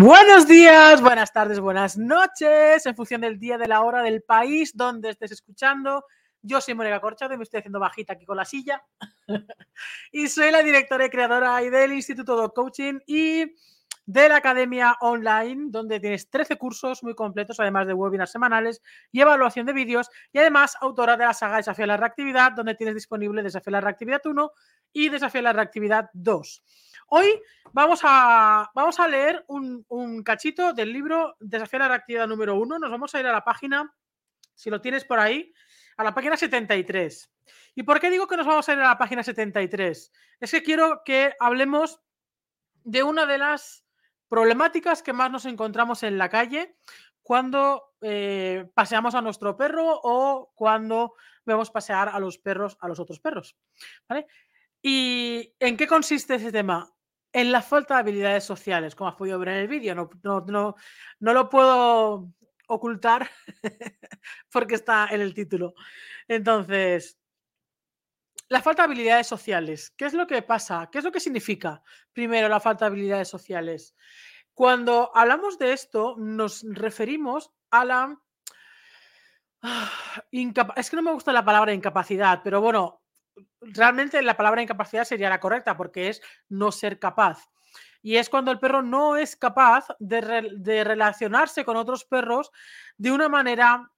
Buenos días, buenas tardes, buenas noches, en función del día, de la hora, del país donde estés escuchando. Yo soy Mónica Corchado y me estoy haciendo bajita aquí con la silla. y soy la directora y creadora del Instituto Dog Coaching y de la Academia Online, donde tienes 13 cursos muy completos, además de webinars semanales y evaluación de vídeos, y además autora de la saga Desafío a la Reactividad, donde tienes disponible Desafío a la Reactividad 1 y Desafío a la Reactividad 2. Hoy vamos a, vamos a leer un, cachito del libro Desafío a la reactividad número uno. Nos vamos a ir a la página, si lo tienes por ahí, a la página 73. ¿Y por qué digo que nos vamos a ir a la página 73? Es que quiero que hablemos de una de las problemáticas que más nos encontramos en la calle cuando eh, paseamos a nuestro perro o cuando vemos pasear a los perros a los otros perros. ¿Y en qué consiste ese tema? en la falta de habilidades sociales, como has podido ver en el vídeo. No, no, no, lo puedo ocultar porque está en el título. Entonces, la falta de habilidades sociales. ¿Qué es lo que pasa? ¿Qué es lo que significa primero la falta de habilidades sociales? Cuando hablamos de esto, nos referimos a la... Es que no me gusta la palabra incapacidad, pero bueno, realmente la palabra incapacidad sería la correcta porque es no ser capaz. Y es cuando el perro no es capaz de, relacionarse con otros perros de una manera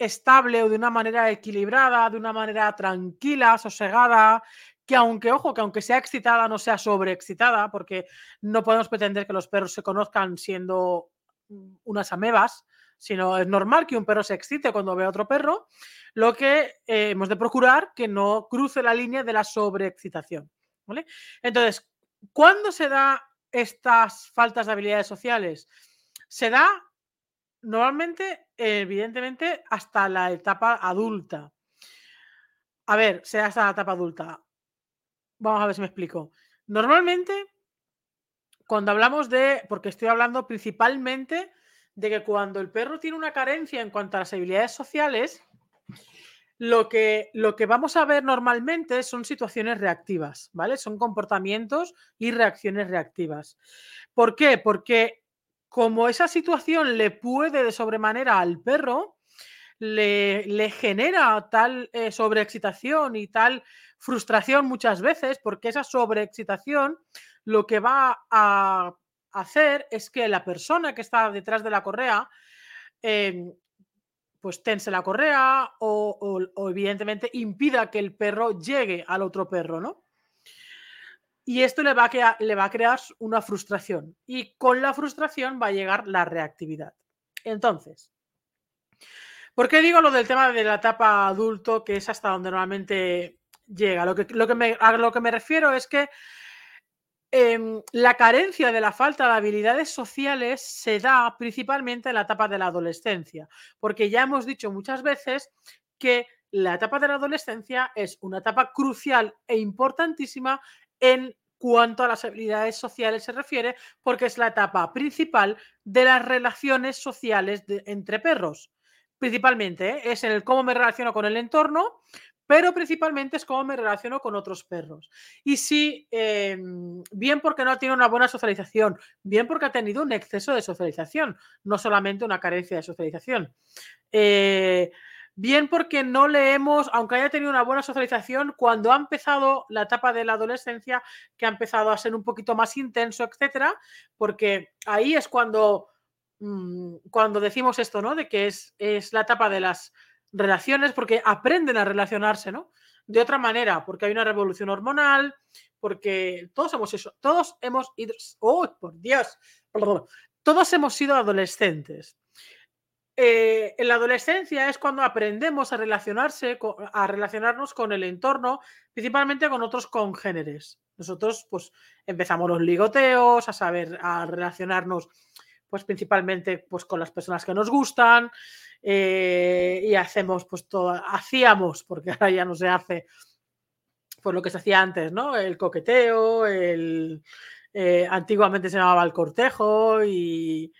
estable o de una manera equilibrada, de una manera tranquila, sosegada, que aunque, ojo, que aunque sea excitada, no sea sobreexcitada, porque no podemos pretender que los perros se conozcan siendo mm, unas amebas, sino es normal que un perro se excite cuando ve a otro perro, lo que eh, hemos de procurar que no cruce la línea de la sobreexcitación. ¿vale? Entonces, ¿cuándo se da estas faltas de habilidades sociales? Se da normalmente, evidentemente, hasta la etapa adulta. A ver, sea hasta la etapa adulta. Vamos a ver si me explico. Normalmente, cuando hablamos de, porque estoy hablando principalmente de que cuando el perro tiene una carencia en cuanto a las habilidades sociales, lo que, lo que vamos a ver normalmente son situaciones reactivas, ¿vale? Son comportamientos y reacciones reactivas. ¿Por qué? Porque como esa situación le puede de sobremanera al perro, le, genera tal eh, sobreexcitación y tal frustración muchas veces, porque esa sobreexcitación lo que va a hacer es que la persona que está detrás de la correa em, pues tense la correa o, evidentemente impida que el perro llegue al otro perro, ¿no? Y esto le va, a le va a crear una frustración y con la frustración va a llegar la reactividad. Entonces, ¿por qué digo lo del tema de la etapa adulto, que es hasta donde normalmente llega? Lo que, lo que me, a lo que me refiero es que Em, la carencia de la falta de habilidades sociales se da principalmente en la etapa de la adolescencia, porque ya hemos dicho muchas veces que la etapa de la adolescencia es una etapa crucial e importantísima en cuanto a las habilidades sociales se refiere, porque es la etapa principal de las relaciones sociales entre perros. Principalmente ¿eh? es en el cómo me relaciono con el entorno, pero principalmente es cómo me relaciono con otros perros. Y si, em, bien porque no tiene una buena socialización, bien porque ha tenido un exceso de socialización, no solamente una carencia de socialización. Eh, bien porque no le hemos, aunque haya tenido una buena socialización, cuando ha empezado la etapa de la adolescencia, que ha empezado a ser un poquito más intenso, etcétera, porque ahí es cuando, mm, cuando decimos esto, ¿no? De que es, es la etapa de las relaciones porque aprenden a relacionarse, ¿no? De otra manera, porque hay una revolución hormonal, porque todos hemos eso, todos hemos ido, ¡oh, por Dios! Todos hemos sido adolescentes. Eh, en la adolescencia es cuando aprendemos a relacionarse, a relacionarnos con el entorno, principalmente con otros congéneres. Nosotros, pues, empezamos los ligoteos, a saber, a relacionarnos, pues, principalmente, pues, con las personas que nos gustan, eh, y hacemos pues todo, hacíamos, porque ahora ya no se hace, por lo que se hacía antes, ¿no? El coqueteo, el, eh, antiguamente se llamaba el cortejo y,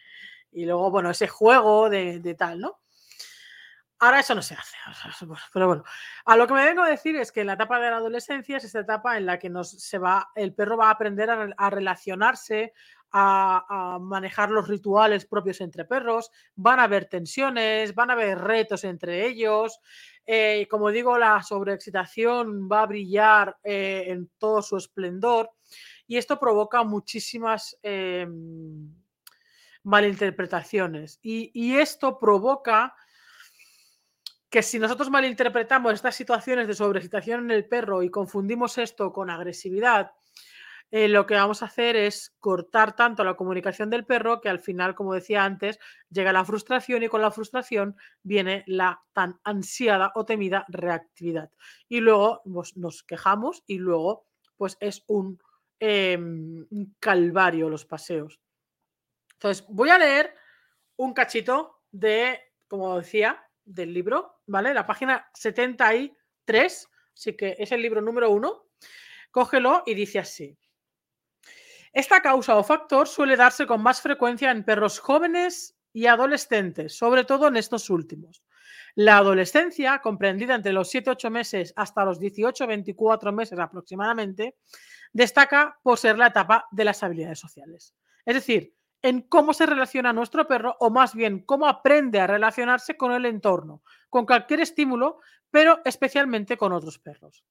luego, bueno, ese juego de, tal, ¿no? Ahora eso no se hace. Pero bueno, a lo que me vengo a decir es que en la etapa de la adolescencia es esta etapa en la que nos, se va, el perro va a aprender a relacionarse, a, manejar los rituales propios entre perros, van a haber tensiones, van a haber retos entre ellos. Eh, como digo, la sobreexcitación va a brillar eh, en todo su esplendor y esto provoca muchísimas em, malinterpretaciones. y esto provoca que si nosotros malinterpretamos estas situaciones de sobreexcitación en el perro y confundimos esto con agresividad, eh, lo que vamos a hacer es cortar tanto la comunicación del perro que al final, como decía antes, llega la frustración y con la frustración viene la tan ansiada o temida reactividad. Y luego pues, nos quejamos y luego pues es un, em, un calvario los paseos. Entonces, voy a leer un cachito de, como decía, del libro, ¿vale? La página 73, así que es el libro número uno. Cógelo y dice así. Esta causa o factor suele darse con más frecuencia en perros jóvenes y adolescentes, sobre todo en estos últimos. La adolescencia, comprendida entre los 7-8 meses hasta los 18-24 meses aproximadamente, destaca por ser la etapa de las habilidades sociales. Es decir, en cómo se relaciona nuestro perro o más bien cómo aprende a relacionarse con el entorno, con cualquier estímulo, pero especialmente con otros perros.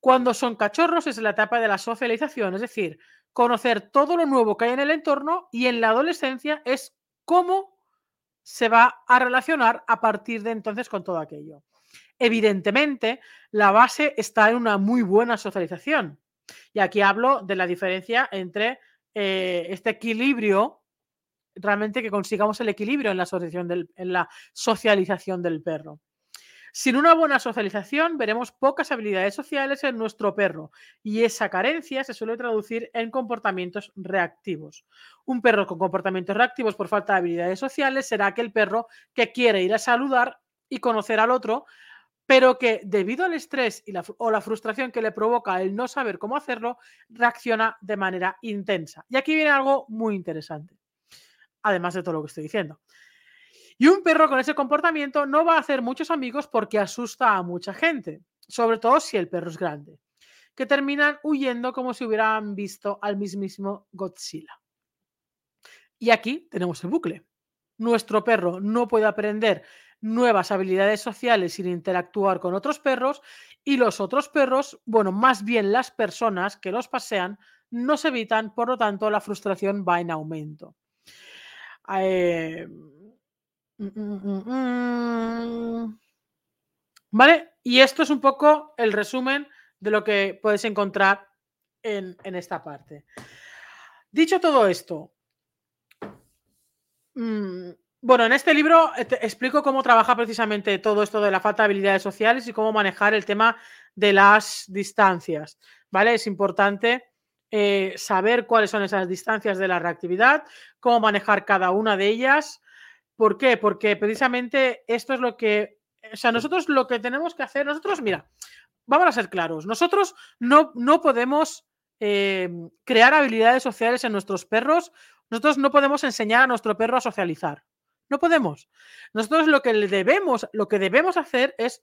Cuando son cachorros es la etapa de la socialización, es decir, conocer todo lo nuevo que hay en el entorno y en la adolescencia es cómo se va a relacionar a partir de entonces con todo aquello. Evidentemente, la base está en una muy buena socialización. Y aquí hablo de la diferencia entre eh, este equilibrio, realmente que consigamos el equilibrio en la, asociación en la socialización del perro. Sin una buena socialización veremos pocas habilidades sociales en nuestro perro y esa carencia se suele traducir en comportamientos reactivos. Un perro con comportamientos reactivos por falta de habilidades sociales será aquel perro que quiere ir a saludar y conocer al otro, pero que debido al estrés y o la frustración que le provoca el no saber cómo hacerlo, reacciona de manera intensa. Y aquí viene algo muy interesante, además de todo lo que estoy diciendo. Y un perro con ese comportamiento no va a hacer muchos amigos porque asusta a mucha gente, sobre todo si el perro es grande, que terminan huyendo como si hubieran visto al mismísimo Godzilla. Y aquí tenemos el bucle. Nuestro perro no puede aprender nuevas habilidades sociales sin interactuar con otros perros y los otros perros, bueno, más bien las personas que los pasean, no se evitan, por lo tanto la frustración va en aumento. Eh, mm, mm, mm, ¿Vale? Y esto es un poco el resumen de lo que puedes encontrar en, en esta parte. Dicho todo esto, bueno, en este libro eh, explico cómo trabaja precisamente todo esto de la falta de habilidades sociales y cómo manejar el tema de las distancias. ¿Vale? Es importante eh, saber cuáles son esas distancias de la reactividad, cómo manejar cada una de ellas. ¿Por qué? Porque precisamente esto es lo que. O sea, nosotros lo que tenemos que hacer, nosotros, mira, vamos a ser claros, nosotros no, no podemos eh, crear habilidades sociales en nuestros perros, nosotros no podemos enseñar a nuestro perro a socializar. No podemos. Nosotros lo que debemos, lo que debemos hacer es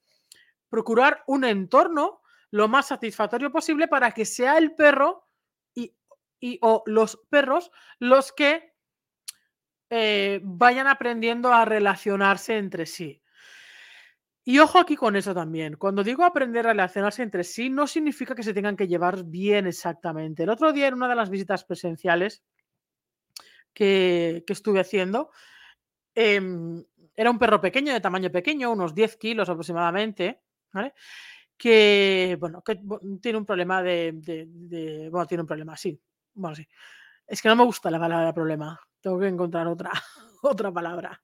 procurar un entorno lo más satisfactorio posible para que sea el perro y, o los perros los que eh, vayan aprendiendo a relacionarse entre sí. Y ojo aquí con eso también. Cuando digo aprender a relacionarse entre sí, no significa que se tengan que llevar bien exactamente. El otro día en una de las visitas presenciales que, que estuve haciendo, Em, era un perro pequeño, de tamaño pequeño, unos 10 kilos aproximadamente, ¿vale? Que, bueno, que tiene un problema de, Bueno, tiene un problema, sí. Bueno, sí. Es que no me gusta la palabra problema. Tengo que encontrar otra, otra palabra.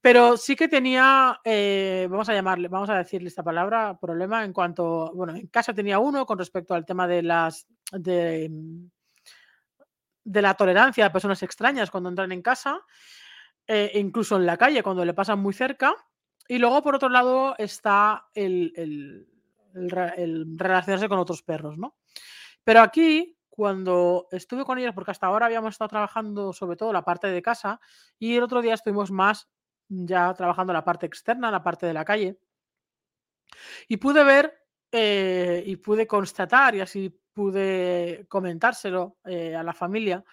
Pero sí que tenía, eh, vamos a llamarle, vamos a decirle esta palabra, problema en cuanto, bueno, en casa tenía uno con respecto al tema de las, de, de la tolerancia a personas extrañas cuando entran en casa eh, incluso en la calle cuando le pasan muy cerca. Y luego, por otro lado, está el, relacionarse con otros perros, ¿no? Pero aquí, cuando estuve con ellos, porque hasta ahora habíamos estado trabajando sobre todo la parte de casa, y el otro día estuvimos más ya trabajando la parte externa, la parte de la calle, y pude ver eh, y pude constatar, y así pude comentárselo eh, a la familia,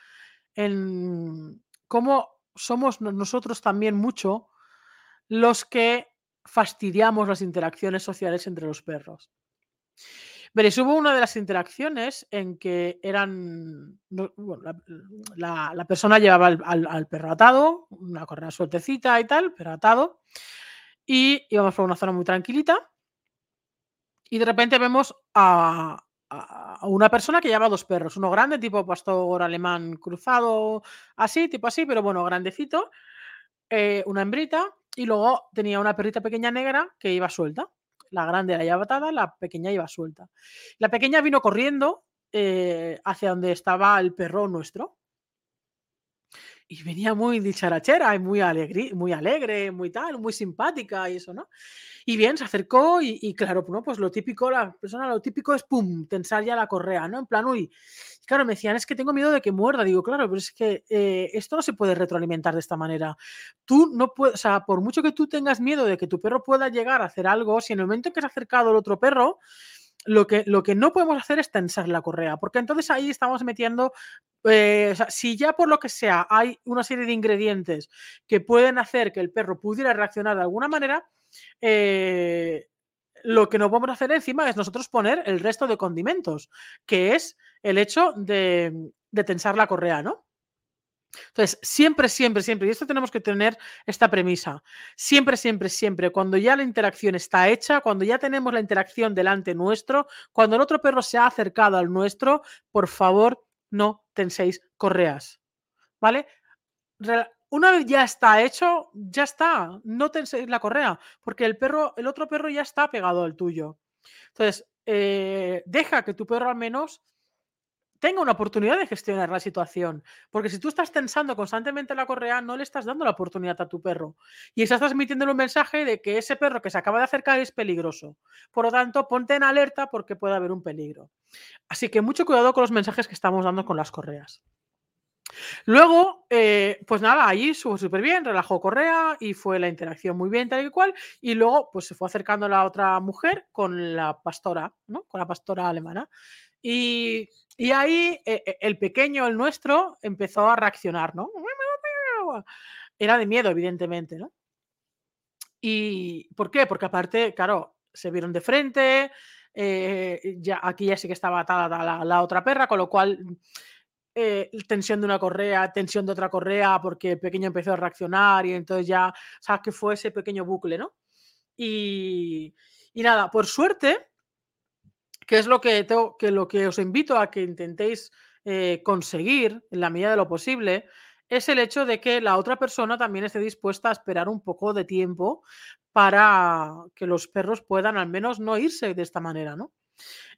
en cómo somos nosotros también mucho los que fastidiamos las interacciones sociales entre los perros. Veréis, hubo una de las interacciones en que eran. la, persona llevaba al, perro atado, una correa sueltecita y tal, pero atado. Y íbamos por una zona muy tranquilita. Y de repente vemos a, una persona que lleva dos perros, uno grande, tipo pastor alemán cruzado, así, tipo así, pero bueno, grandecito, eh, una hembrita, y luego tenía una perrita pequeña negra que iba suelta. La grande la llevaba atada, la pequeña iba suelta. La pequeña vino corriendo eh, hacia donde estaba el perro nuestro. Y venía muy dicharachera y muy, alegre, muy alegre, muy tal, muy simpática y eso, ¿no? Y bien, se acercó y, claro, ¿no? pues lo típico, la persona, lo típico es, pum, tensar ya la correa, ¿no? En plan, uy, claro, me decían, es que tengo miedo de que muerda. Digo, claro, pero es que eh, esto no se puede retroalimentar de esta manera. Tú no puedes, o sea, por mucho que tú tengas miedo de que tu perro pueda llegar a hacer algo, si en el momento que se ha acercado el otro perro, lo que, lo que no podemos hacer es tensar la correa, porque entonces ahí estamos metiendo, eh, o sea, si ya por lo que sea hay una serie de ingredientes que pueden hacer que el perro pudiera reaccionar de alguna manera, eh, lo que no podemos hacer encima es nosotros poner el resto de condimentos, que es el hecho de, tensar la correa, ¿no? Entonces, siempre, siempre, siempre, y esto tenemos que tener esta premisa, siempre, siempre, siempre, cuando ya la interacción está hecha, cuando ya tenemos la interacción delante nuestro, cuando el otro perro se ha acercado al nuestro, por favor, no tenséis correas, ¿vale? una vez ya está hecho, ya está. No te la correa, porque el perro, el otro perro ya está pegado al tuyo. Entonces, eh, deja que tu perro al menos tenga una oportunidad de gestionar la situación. Porque si tú estás tensando constantemente la correa, no le estás dando la oportunidad a tu perro. Y estás transmitiendo un mensaje de que ese perro que se acaba de acercar es peligroso. Por lo tanto, ponte en alerta porque puede haber un peligro. Así que mucho cuidado con los mensajes que estamos dando con las correas. Luego, eh, pues nada, allí estuvo súper bien, relajó Correa y fue la interacción muy bien, tal y cual. Y luego, pues se fue acercando la otra mujer con la pastora, ¿no? Con la pastora alemana. Y, ahí eh, eh, el pequeño, el nuestro, empezó a reaccionar, ¿no? Era de miedo, evidentemente, ¿no? ¿Y por qué? Porque aparte, claro, se vieron de frente, ya, aquí ya sí que estaba atada la, otra perra, con lo cual eh, tensión de una correa, tensión de otra correa, porque el pequeño empezó a reaccionar y entonces ya, sabes que fue ese pequeño bucle, ¿no? Y, nada, por suerte, que es lo que, lo que os invito a que intentéis eh, conseguir en la medida de lo posible, es el hecho de que la otra persona también esté dispuesta a esperar un poco de tiempo para que los perros puedan al menos no irse de esta manera, ¿no?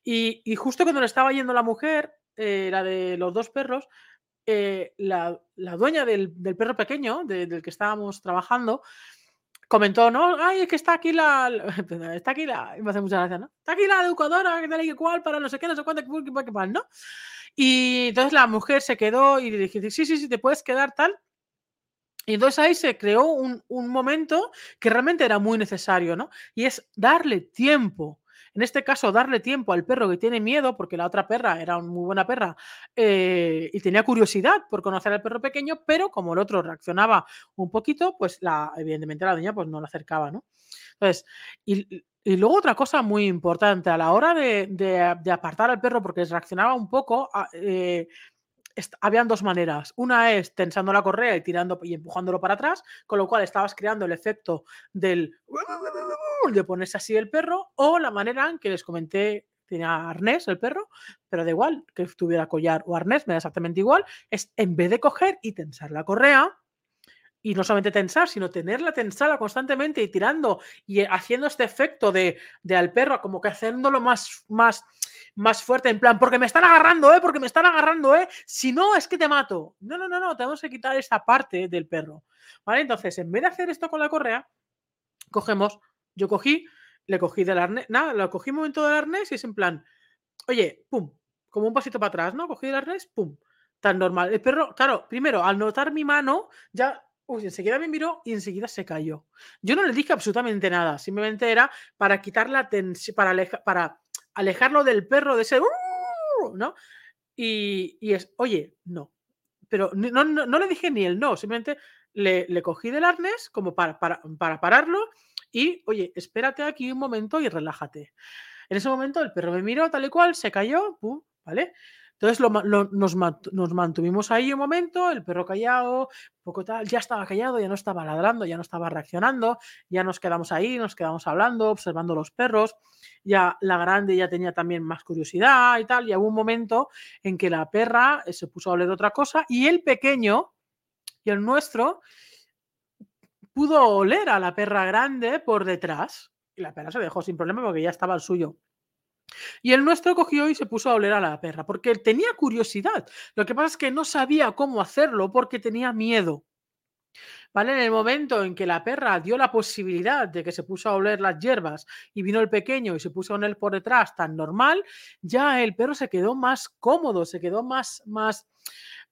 Y, justo cuando le estaba yendo la mujer, eh, la de los dos perros, eh, la, dueña del, perro pequeño, del que estábamos trabajando, comentó, ¿no? Ay, es que está aquí la. Está aquí la. Me hace mucha gracia, ¿no? Está aquí la educadora, que tal y cual, para no sé qué, no sé cuánto, qué mal, ¿no? Y entonces la mujer se quedó y le dije, sí, sí, sí, te puedes quedar tal. Y entonces ahí se creó un, un momento que realmente era muy necesario, ¿no? Y es darle tiempo en este caso, darle tiempo al perro que tiene miedo, porque la otra perra era una muy buena perra eh, y tenía curiosidad por conocer al perro pequeño, pero como el otro reaccionaba un poquito, pues la, evidentemente la dueña pues no la acercaba, ¿no? Entonces, y, luego otra cosa muy importante, a la hora de, apartar al perro porque reaccionaba un poco, ah, eh, habían dos maneras. Una es tensando la correa y tirando y empujándolo para atrás, con lo cual estabas creando el efecto del de ponerse así el perro, o la manera en que les comenté, tenía arnés el perro, pero da igual que tuviera collar o arnés, me da exactamente igual, es en vez de coger y tensar la correa, y no solamente tensar, sino tenerla tensada constantemente y tirando y haciendo este efecto de, de al perro, como que haciéndolo más, más, más fuerte, en plan, porque me están agarrando, ¿eh? Porque me están agarrando, ¿eh? Si no, es que te mato. No, no, no, no, tenemos que quitar esa parte del perro. ¿Vale? Entonces, en vez de hacer esto con la correa, cogemos, yo cogí, le cogí del arnés, nada, lo cogí un momento del arnés y es en plan, oye, pum, como un pasito para atrás, ¿no? Cogí el arnés, pum, tan normal. El perro, claro, primero, al notar mi mano, ya Uy, enseguida me miró y enseguida se cayó. Yo no le dije absolutamente nada, simplemente era para quitar la tensión, para, para alejarlo del perro de ese, ¿no? Y, es, oye, no, pero no, no, le dije ni el no, simplemente le, le cogí del arnés como para, para, para, pararlo y, oye, espérate aquí un momento y relájate. En ese momento el perro me miró tal y cual, se cayó, pum, ¿vale? Entonces nos, mantuvimos ahí un momento, el perro callado, poco tal, ya estaba callado, ya no estaba ladrando, ya no estaba reaccionando, ya nos quedamos ahí, nos quedamos hablando, observando los perros, ya la grande ya tenía también más curiosidad y tal, y hubo un momento en que la perra eh, se puso a oler otra cosa y el pequeño y el nuestro pudo oler a la perra grande por detrás y la perra se dejó sin problema porque ya estaba el suyo. Y el nuestro cogió y se puso a oler a la perra, porque tenía curiosidad. Lo que pasa es que no sabía cómo hacerlo porque tenía miedo. ¿Vale? En el momento en que la perra dio la posibilidad de que se puso a oler las hierbas y vino el pequeño y se puso en él por detrás tan normal, ya el perro se quedó más cómodo, se quedó más, más,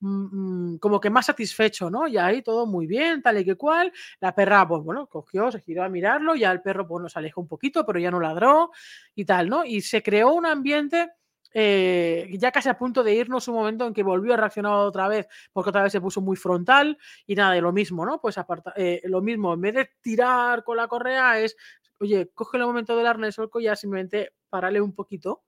Mm, mm, como que más satisfecho, ¿no? Y ahí todo muy bien, tal y que cual. La perra, pues bueno, cogió, se giró a mirarlo, ya el perro, pues nos alejó un poquito, pero ya no ladró y tal, ¿no? Y se creó un ambiente eh, ya casi a punto de irnos un momento en que volvió a reaccionar otra vez, porque otra vez se puso muy frontal y nada, de lo mismo, ¿no? Pues aparta, eh, lo mismo, en vez de tirar con la correa es, oye, coge el momento del arnés o el collar, simplemente parale un poquito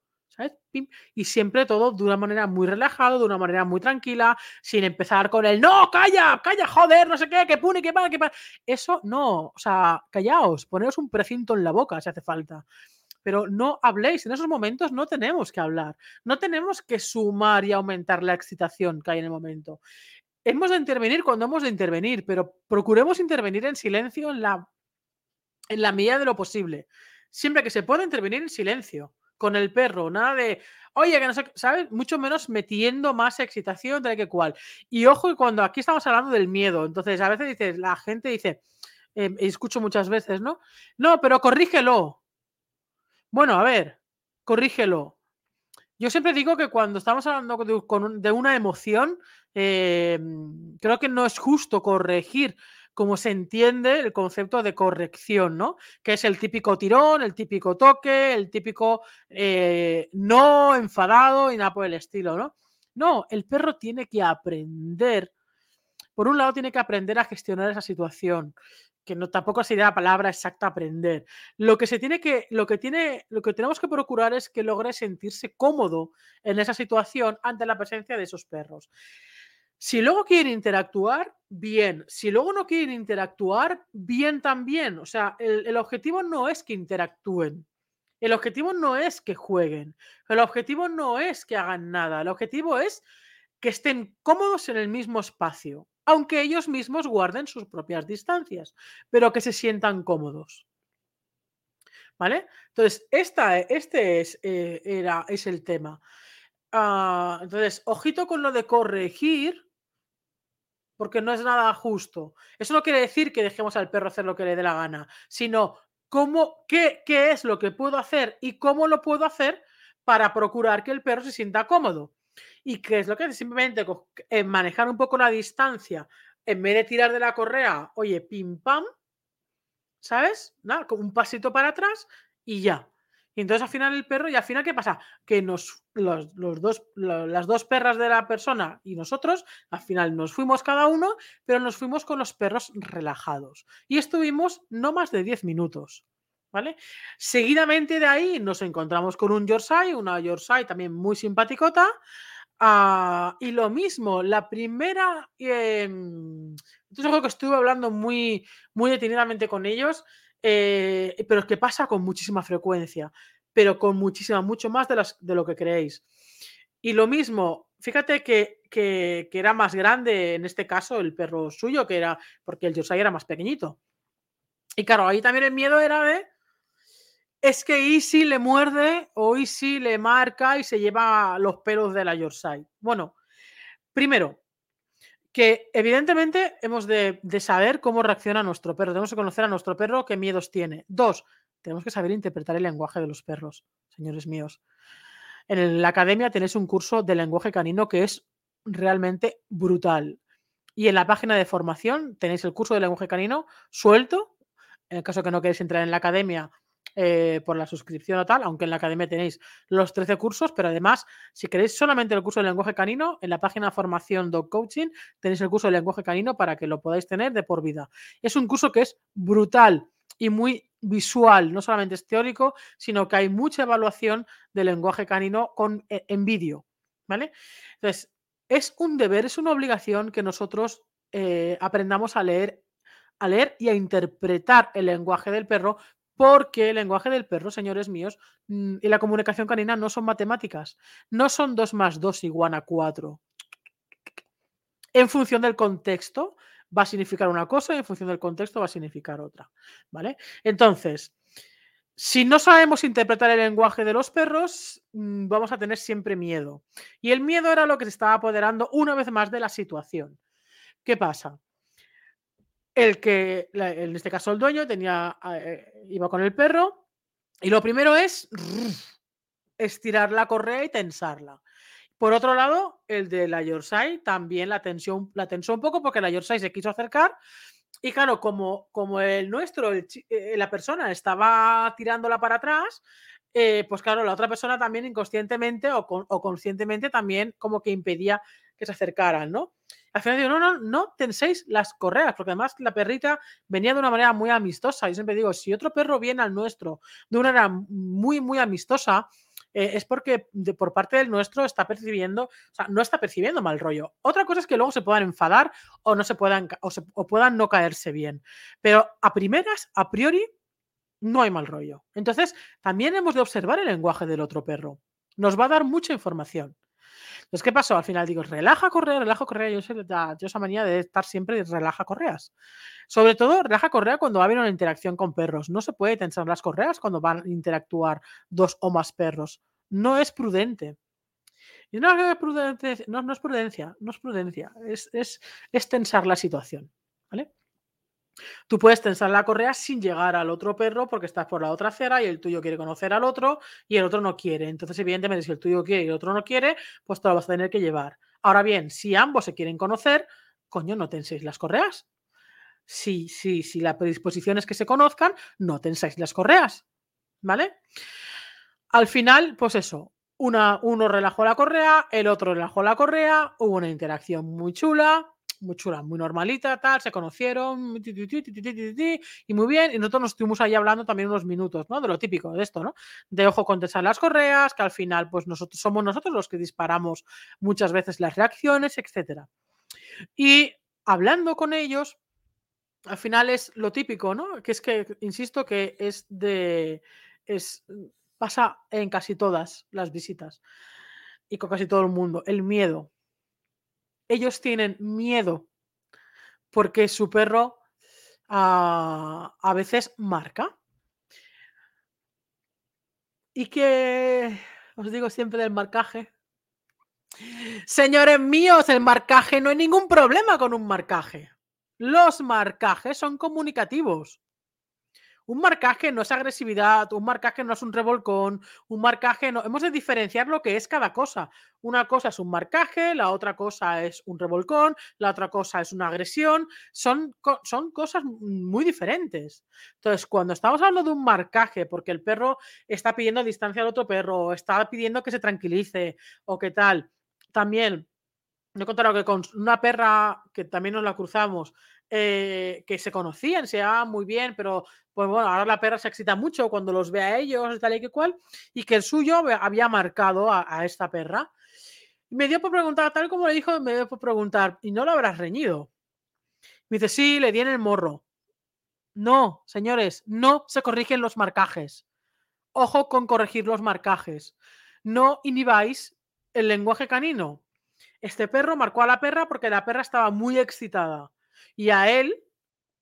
y siempre todo de una manera muy relajada, de una manera muy tranquila, sin empezar con el no, calla, calla, joder, no sé qué, que pune, que para, que para. Eso no, o sea, callaos, poneros un precinto en la boca si hace falta. Pero no habléis, en esos momentos no tenemos que hablar, no tenemos que sumar y aumentar la excitación que hay en el momento. Hemos de intervenir cuando hemos de intervenir, pero procuremos intervenir en silencio en la, en la medida de lo posible. Siempre que se pueda intervenir en silencio con el perro, nada de, oye, que no sé, ¿sabes? Mucho menos metiendo más excitación, tal que cual. Y ojo, cuando aquí estamos hablando del miedo, entonces a veces dices, la gente dice, eh, escucho muchas veces, ¿no? No, pero corrígelo. Bueno, a ver, corrígelo. Yo siempre digo que cuando estamos hablando de, una emoción, eh, creo que no es justo corregir como se entiende el concepto de corrección, ¿no? Que es el típico tirón, el típico toque, el típico eh, no enfadado y nada por el estilo, ¿no? No, el perro tiene que aprender. Por un lado, tiene que aprender a gestionar esa situación, que no tampoco sería la palabra exacta aprender. Lo que se tiene que, lo que tiene, lo que tenemos que procurar es que logre sentirse cómodo en esa situación ante la presencia de esos perros. Si luego quieren interactuar, bien. Si luego no quieren interactuar, bien también. O sea, el, objetivo no es que interactúen. El objetivo no es que jueguen. El objetivo no es que hagan nada. El objetivo es que estén cómodos en el mismo espacio, aunque ellos mismos guarden sus propias distancias, pero que se sientan cómodos. ¿Vale? Entonces, esta, este es, eh, era, es el tema. Ah, entonces, ojito con lo de corregir, porque no es nada justo. Eso no quiere decir que dejemos al perro hacer lo que le dé la gana, sino cómo, qué, qué es lo que puedo hacer y cómo lo puedo hacer para procurar que el perro se sienta cómodo. Y qué es lo que es simplemente eh, manejar un poco la distancia en vez de tirar de la correa, oye, pim pam, ¿sabes? Nada, un pasito para atrás y ya. Y entonces al final el perro, y al final, ¿qué pasa? Que nos, los, dos, las dos perras de la persona y nosotros, al final nos fuimos cada uno, pero nos fuimos con los perros relajados. Y estuvimos no más de 10 minutos. ¿Vale? Seguidamente de ahí nos encontramos con un Yorkshire, una Yorkshire también muy simpaticota. Ah, y lo mismo, la primera. Eh, entonces, algo que estuve hablando muy, muy detenidamente con ellos. Eh, pero es que pasa con muchísima frecuencia, pero con muchísima, mucho más de, las, de lo que creéis. Y lo mismo, fíjate que, que, era más grande en este caso el perro suyo, que era porque el Yorkshire era más pequeñito. Y claro, ahí también el miedo era de. Es que Easy le muerde o Easy le marca y se lleva los pelos de la Yorkshire. Bueno, primero, que evidentemente hemos de, saber cómo reacciona nuestro perro. Tenemos que conocer a nuestro perro qué miedos tiene. Dos, tenemos que saber interpretar el lenguaje de los perros, señores míos. En la academia tenéis un curso de lenguaje canino que es realmente brutal. Y en la página de formación tenéis el curso de lenguaje canino suelto. En el caso que no queréis entrar en la academia, eh, por la suscripción o tal, aunque en la academia tenéis los 13 cursos, pero además, si queréis solamente el curso de lenguaje canino, en la página formación Dog Coaching tenéis el curso de lenguaje canino para que lo podáis tener de por vida. Es un curso que es brutal y muy visual, no solamente es teórico, sino que hay mucha evaluación del lenguaje canino con, e, en vídeo, ¿vale? Entonces, es un deber, es una obligación que nosotros eh, aprendamos a leer, a leer y a interpretar el lenguaje del perro, porque el lenguaje del perro, señores míos, mm, y la comunicación canina no son matemáticas, no son 2 más 2 igual a 4. En función del contexto, va a significar una cosa y en función del contexto va a significar otra, ¿vale? Entonces, si no sabemos interpretar el lenguaje de los perros, mm, vamos a tener siempre miedo. Y el miedo era lo que se estaba apoderando una vez más de la situación. ¿Qué pasa? El que, en este caso el dueño, tenía, eh, iba con el perro y lo primero es estirar la correa y tensarla. Por otro lado, el de la Yorkshire también la tensión, la tensó un poco porque la Yorkshire se quiso acercar y claro, como, como el nuestro, eh, la persona estaba tirándola para atrás, eh, pues claro, la otra persona también inconscientemente o, conscientemente también como que impedía que se acercaran, ¿no? Al final digo, no, no, no tenséis las correas, porque además la perrita venía de una manera muy amistosa. Y siempre digo, si otro perro viene al nuestro de una manera muy, muy amistosa, eh, es porque por parte del nuestro está percibiendo, o sea, no está percibiendo mal rollo. Otra cosa es que luego se puedan enfadar o no se puedan, o, puedan no caerse bien. Pero a primeras, a priori, no hay mal rollo. Entonces, también hemos de observar el lenguaje del otro perro. Nos va a dar mucha información. Entonces, ¿qué pasó? Al final digo, relaja correa, relaja correa. Yo sé, yo esa manía de estar siempre relaja correas. Sobre todo, relaja correa cuando va a haber una interacción con perros. No se puede tensar las correas cuando van a interactuar dos o más perros. No es prudente. Y no, es prudencia, no, es prudencia, no es prudencia, es, es, es tensar la situación. ¿Vale? Tú puedes tensar la correa sin llegar al otro perro porque estás por la otra acera y el tuyo quiere conocer al otro y el otro no quiere. Entonces, evidentemente, si el tuyo quiere y el otro no quiere, pues te lo vas a tener que llevar. Ahora bien, si ambos se quieren conocer, coño, no tenséis las correas. Si, si, si la predisposición es que se conozcan, no tensáis las correas. ¿Vale? Al final, pues eso, una, uno relajó la correa, el otro relajó la correa, hubo una interacción muy chula, muy chula, muy normalita, tal, se conocieron y muy bien. Y nosotros nos estuvimos ahí hablando también unos minutos, ¿no? De lo típico de esto, ¿no? De ojo contestar las correas, que al final, pues nosotros somos nosotros los que disparamos muchas veces las reacciones, etcétera. Y hablando con ellos, al final es lo típico, ¿no? Que es que, insisto, que es de. es pasa en casi todas las visitas y con casi todo el mundo, el miedo ellos tienen miedo porque su perro ah, a veces marca. Y que os digo siempre del marcaje. Señores míos, el marcaje no hay ningún problema con un marcaje. Los marcajes son comunicativos. Un marcaje no es agresividad, un marcaje no es un revolcón, un marcaje no. Hemos de diferenciar lo que es cada cosa. Una cosa es un marcaje, la otra cosa es un revolcón, la otra cosa es una agresión. Son, son cosas muy diferentes. Entonces, cuando estamos hablando de un marcaje, porque el perro está pidiendo distancia al otro perro, o está pidiendo que se tranquilice, o qué tal, también. No he contado que con una perra que también nos la cruzamos, eh, que se conocían, se llevaban muy bien, pero pues bueno, ahora la perra se excita mucho cuando los ve a ellos, tal y que cual, y que el suyo había marcado a, esta perra. me dio por preguntar, tal como le dijo, me dio por preguntar, ¿y no lo habrás reñido? Me dice, sí, le di en el morro. No, señores, no se corrigen los marcajes. Ojo con corregir los marcajes. No inhibáis el lenguaje canino. Este perro marcó a la perra porque la perra estaba muy excitada. Y a él,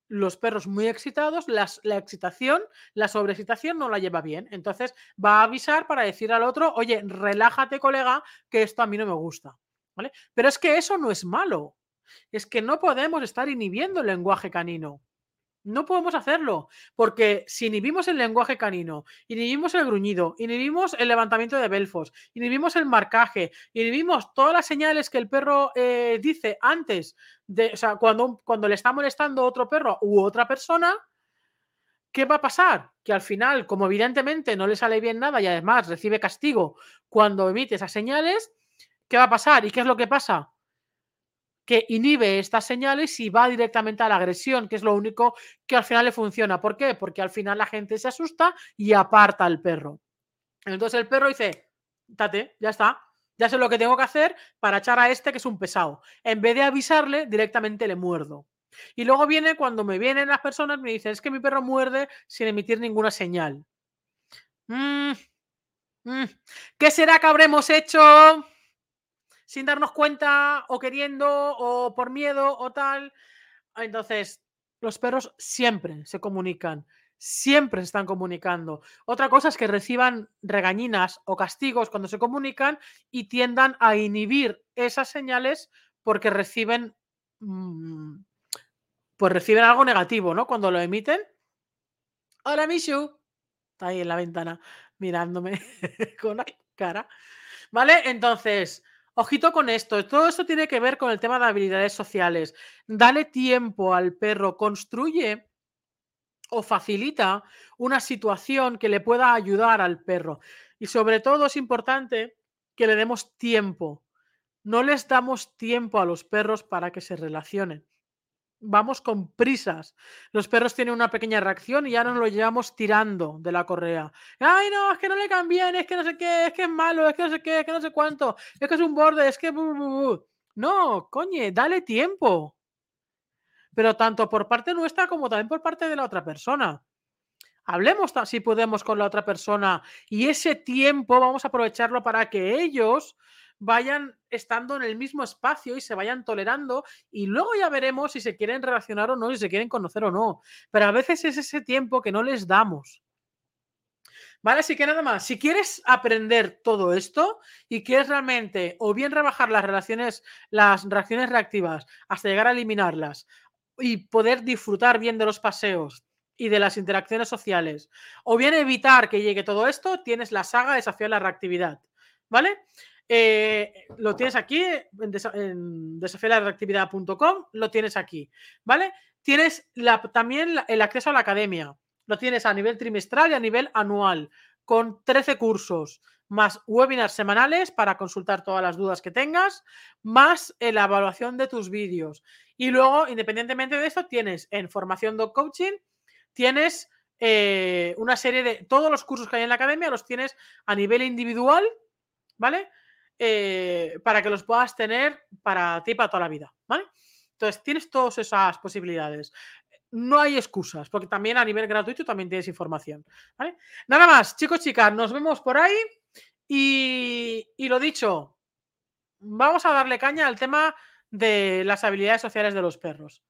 los perros muy excitados, la excitación, la sobreexcitación no la lleva bien. Entonces va a avisar para decir al otro, oye, relájate, colega, que esto a mí no me gusta. ¿Vale? Pero es que eso no es malo. Es que no podemos estar inhibiendo el lenguaje canino. No podemos hacerlo, porque si inhibimos el lenguaje canino, inhibimos el gruñido, inhibimos el levantamiento de belfos, inhibimos el marcaje, inhibimos todas las señales que el perro eh, dice antes de, o sea, cuando, cuando le está molestando otro perro u otra persona, ¿Qué va a pasar? Que al final, como evidentemente no le sale bien nada y además recibe castigo cuando emite esas señales, ¿qué va a pasar? ¿Y qué es lo que pasa? Que inhibe estas señales y va directamente a la agresión, que es lo único que al final le funciona. ¿Por qué? Porque al final la gente se asusta y aparta al perro. Entonces el perro dice, tate, ya está, ya sé lo que tengo que hacer para echar a este que es un pesado. En vez de avisarle, directamente le muerdo. Y luego viene cuando me vienen las personas, me dicen, es que mi perro muerde sin emitir ninguna señal. Mm, mm, ¿Qué será que habremos hecho sin darnos cuenta o queriendo o por miedo o tal? Entonces, los perros siempre se comunican siempre se están comunicando. Otra cosa es que reciban regañinas o castigos cuando se comunican y tiendan a inhibir esas señales porque reciben, mm, pues reciben algo negativo, ¿no? Cuando lo emiten. Hola, Mishu. Está ahí en la ventana mirándome con la cara. ¿Vale? Entonces, ojito con esto. Todo esto tiene que ver con el tema de habilidades sociales. Dale tiempo al perro, construye o facilita una situación que le pueda ayudar al perro. Y sobre todo es importante que le demos tiempo. No les damos tiempo a los perros para que se relacionen. Vamos con prisas. Los perros tienen una pequeña reacción y ya nos lo llevamos tirando de la correa. Ay, no, es que no le cambian, es que no sé qué, es que es malo, es que no sé qué, es que no sé cuánto, es que es un borde, es que... No, coñe, dale tiempo pero tanto por parte nuestra como también por parte de la otra persona. Hablemos si podemos con la otra persona y ese tiempo vamos a aprovecharlo para que ellos vayan estando en el mismo espacio y se vayan tolerando y luego ya veremos si se quieren relacionar o no, si se quieren conocer o no. Pero a veces es ese tiempo que no les damos. ¿Vale? Así que nada más, si quieres aprender todo esto y quieres realmente o bien rebajar las relaciones, las reacciones reactivas hasta llegar a eliminarlas, y poder disfrutar bien de los paseos y de las interacciones sociales, o bien evitar que llegue todo esto, tienes la saga Desafiar la Reactividad, ¿vale? Eh, lo tienes aquí en, desafiarlareactividad.com, lo tienes aquí, ¿vale? Tienes también el acceso a la academia, lo tienes a nivel trimestral y a nivel anual, con 13 cursos, más webinars semanales para consultar todas las dudas que tengas, más la evaluación de tus vídeos. Y luego, independientemente de esto, tienes en formación coaching, tienes eh, una serie de todos los cursos que hay en la academia, los tienes a nivel individual, ¿vale? Eh, para que los puedas tener para ti para toda la vida, ¿vale? Entonces, tienes todas esas posibilidades. No hay excusas, porque también a nivel gratuito también tienes información, ¿vale? Nada más, chicos, chicas, nos vemos por ahí. Y, lo dicho, vamos a darle caña al tema de las habilidades sociales de los perros.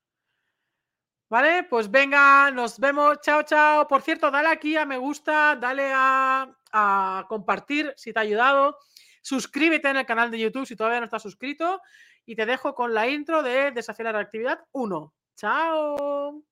¿Vale? Pues venga, nos vemos. Chao, chao. Por cierto, dale aquí a me gusta, dale a, compartir si te ha ayudado. Suscríbete en el canal de YouTube si todavía no estás suscrito y te dejo con la intro de Desafiar la Actividad 1. ¡Chao!